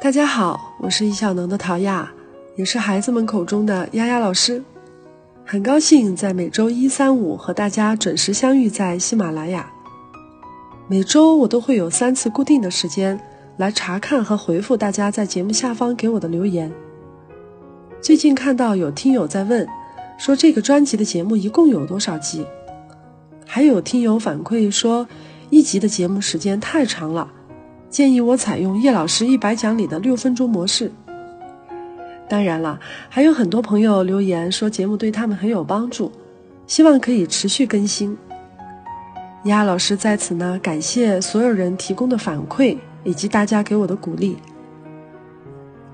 大家好，我是易小能的陶亚，也是孩子们口中的丫丫老师。很高兴在每周一、三、五和大家准时相遇在喜马拉雅。每周我都会有三次固定的时间来查看和回复大家在节目下方给我的留言。最近看到有听友在问，说这个专辑的节目一共有多少集？还有听友反馈说，一集的节目时间太长了。建议我采用叶老师一百讲里的六分钟模式。当然了，还有很多朋友留言说节目对他们很有帮助，希望可以持续更新。丫老师在此呢，感谢所有人提供的反馈以及大家给我的鼓励。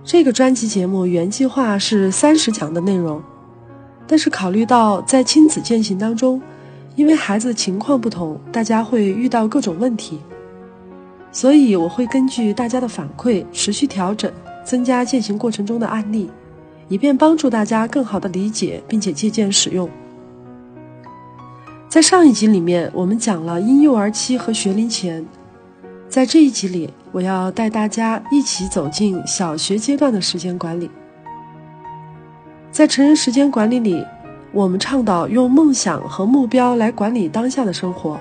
这个专辑节目原计划是三十讲的内容，但是考虑到在亲子践行当中，因为孩子情况不同，大家会遇到各种问题。所以我会根据大家的反馈持续调整，增加践行过程中的案例，以便帮助大家更好的理解并且借鉴使用。在上一集里面，我们讲了婴幼儿期和学龄前，在这一集里，我要带大家一起走进小学阶段的时间管理。在成人时间管理里，我们倡导用梦想和目标来管理当下的生活。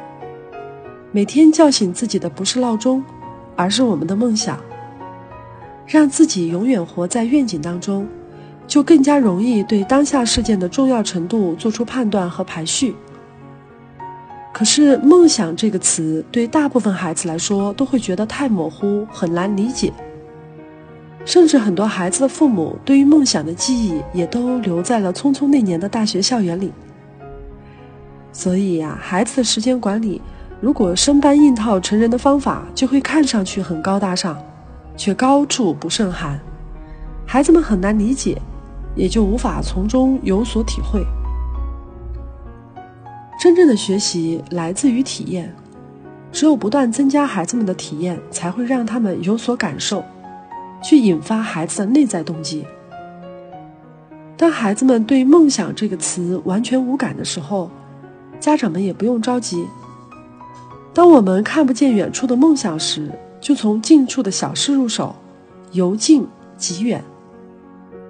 每天叫醒自己的不是闹钟，而是我们的梦想。让自己永远活在愿景当中，就更加容易对当下事件的重要程度做出判断和排序。可是“梦想”这个词对大部分孩子来说都会觉得太模糊，很难理解。甚至很多孩子的父母对于梦想的记忆也都留在了匆匆那年的大学校园里。所以呀，孩子的时间管理。如果生搬硬套成人的方法，就会看上去很高大上，却高处不胜寒，孩子们很难理解，也就无法从中有所体会。真正的学习来自于体验，只有不断增加孩子们的体验，才会让他们有所感受，去引发孩子的内在动机。当孩子们对“梦想”这个词完全无感的时候，家长们也不用着急。当我们看不见远处的梦想时，就从近处的小事入手，由近及远，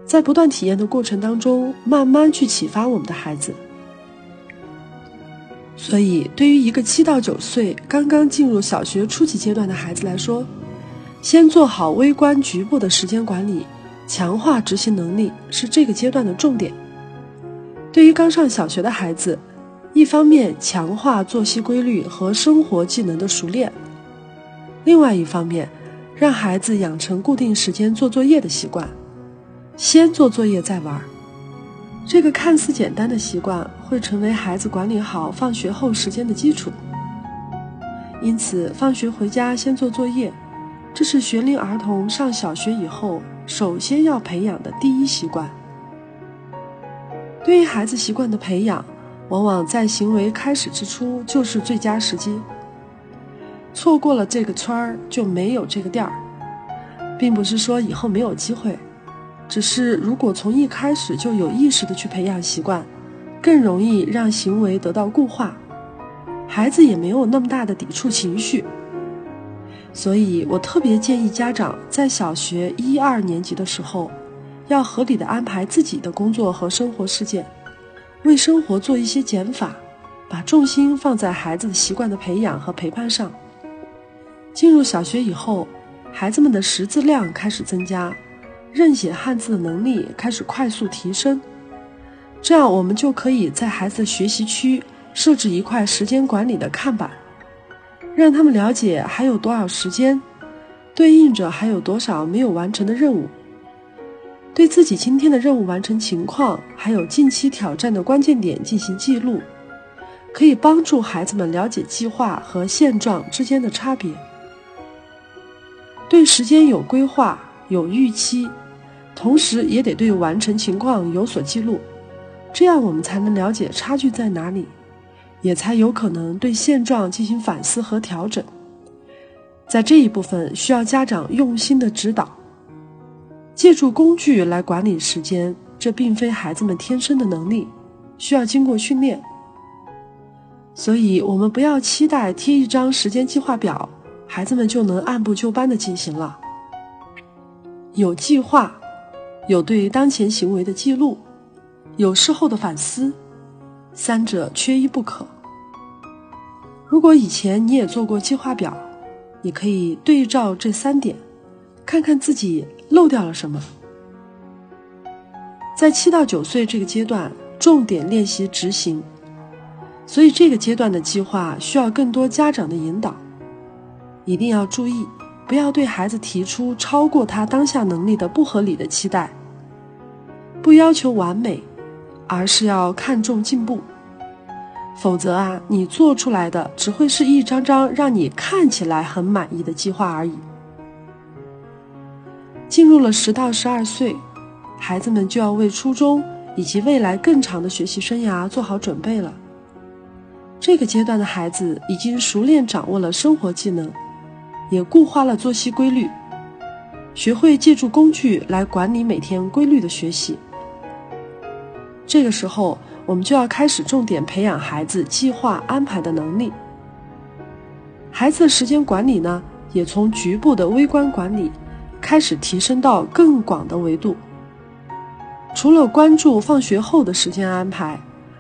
在不断体验的过程当中，慢慢去启发我们的孩子。所以，对于一个七到九岁刚刚进入小学初级阶段的孩子来说，先做好微观局部的时间管理，强化执行能力是这个阶段的重点。对于刚上小学的孩子。一方面强化作息规律和生活技能的熟练，另外一方面让孩子养成固定时间做作业的习惯，先做作业再玩。这个看似简单的习惯会成为孩子管理好放学后时间的基础。因此，放学回家先做作业，这是学龄儿童上小学以后首先要培养的第一习惯。对于孩子习惯的培养。往往在行为开始之初就是最佳时机。错过了这个村儿就没有这个店儿，并不是说以后没有机会，只是如果从一开始就有意识的去培养习惯，更容易让行为得到固化，孩子也没有那么大的抵触情绪。所以我特别建议家长在小学一二年级的时候，要合理的安排自己的工作和生活事件。为生活做一些减法，把重心放在孩子的习惯的培养和陪伴上。进入小学以后，孩子们的识字量开始增加，认写汉字的能力开始快速提升。这样，我们就可以在孩子的学习区设置一块时间管理的看板，让他们了解还有多少时间，对应着还有多少没有完成的任务。对自己今天的任务完成情况，还有近期挑战的关键点进行记录，可以帮助孩子们了解计划和现状之间的差别。对时间有规划、有预期，同时也得对完成情况有所记录，这样我们才能了解差距在哪里，也才有可能对现状进行反思和调整。在这一部分，需要家长用心的指导。借助工具来管理时间，这并非孩子们天生的能力，需要经过训练。所以，我们不要期待贴一张时间计划表，孩子们就能按部就班的进行了。有计划，有对当前行为的记录，有事后的反思，三者缺一不可。如果以前你也做过计划表，你可以对照这三点，看看自己漏掉了什么。在七到九岁这个阶段，重点练习执行，所以这个阶段的计划需要更多家长的引导。一定要注意，不要对孩子提出超过他当下能力的不合理的期待。不要求完美，而是要看重进步。否则啊，你做出来的只会是一张张让你看起来很满意的计划而已。进入了十到十二岁。孩子们就要为初中以及未来更长的学习生涯做好准备了。这个阶段的孩子已经熟练掌握了生活技能，也固化了作息规律，学会借助工具来管理每天规律的学习。这个时候，我们就要开始重点培养孩子计划安排的能力。孩子的时间管理呢，也从局部的微观管理开始提升到更广的维度。除了关注放学后的时间安排，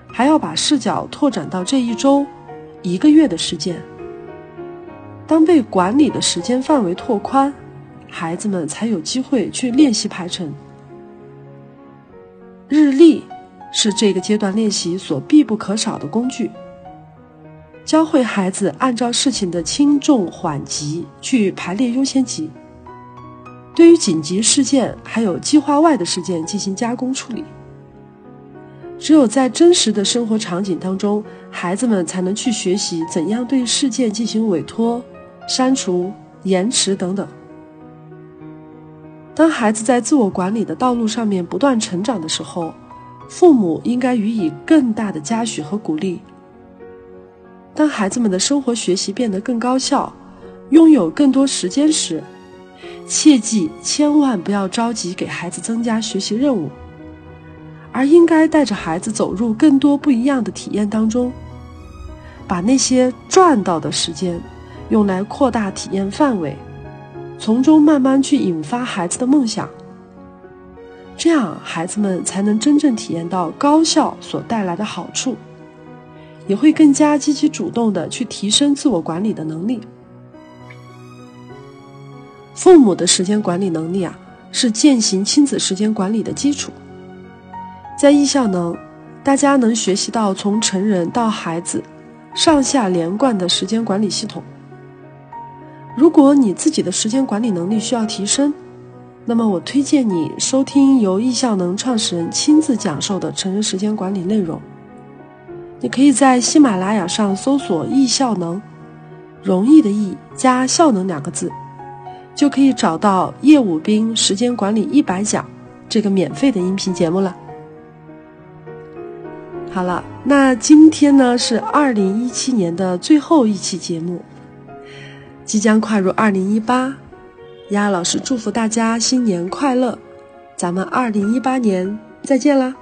还要把视角拓展到这一周、一个月的时间。当被管理的时间范围拓宽，孩子们才有机会去练习排程。日历是这个阶段练习所必不可少的工具，教会孩子按照事情的轻重缓急去排列优先级。对于紧急事件还有计划外的事件进行加工处理。只有在真实的生活场景当中，孩子们才能去学习怎样对事件进行委托、删除、延迟等等。当孩子在自我管理的道路上面不断成长的时候，父母应该予以更大的嘉许和鼓励。当孩子们的生活学习变得更高效，拥有更多时间时，切记，千万不要着急给孩子增加学习任务，而应该带着孩子走入更多不一样的体验当中，把那些赚到的时间用来扩大体验范围，从中慢慢去引发孩子的梦想。这样，孩子们才能真正体验到高效所带来的好处，也会更加积极主动的去提升自我管理的能力。父母的时间管理能力啊，是践行亲子时间管理的基础。在艺效能，大家能学习到从成人到孩子，上下连贯的时间管理系统。如果你自己的时间管理能力需要提升，那么我推荐你收听由艺效能创始人亲自讲授的成人时间管理内容。你可以在喜马拉雅上搜索“易效能”，容易的易加效能两个字。就可以找到叶武兵时间管理一百讲这个免费的音频节目了。好了，那今天呢是二零一七年的最后一期节目，即将跨入二零一八，丫老师祝福大家新年快乐，咱们二零一八年再见啦！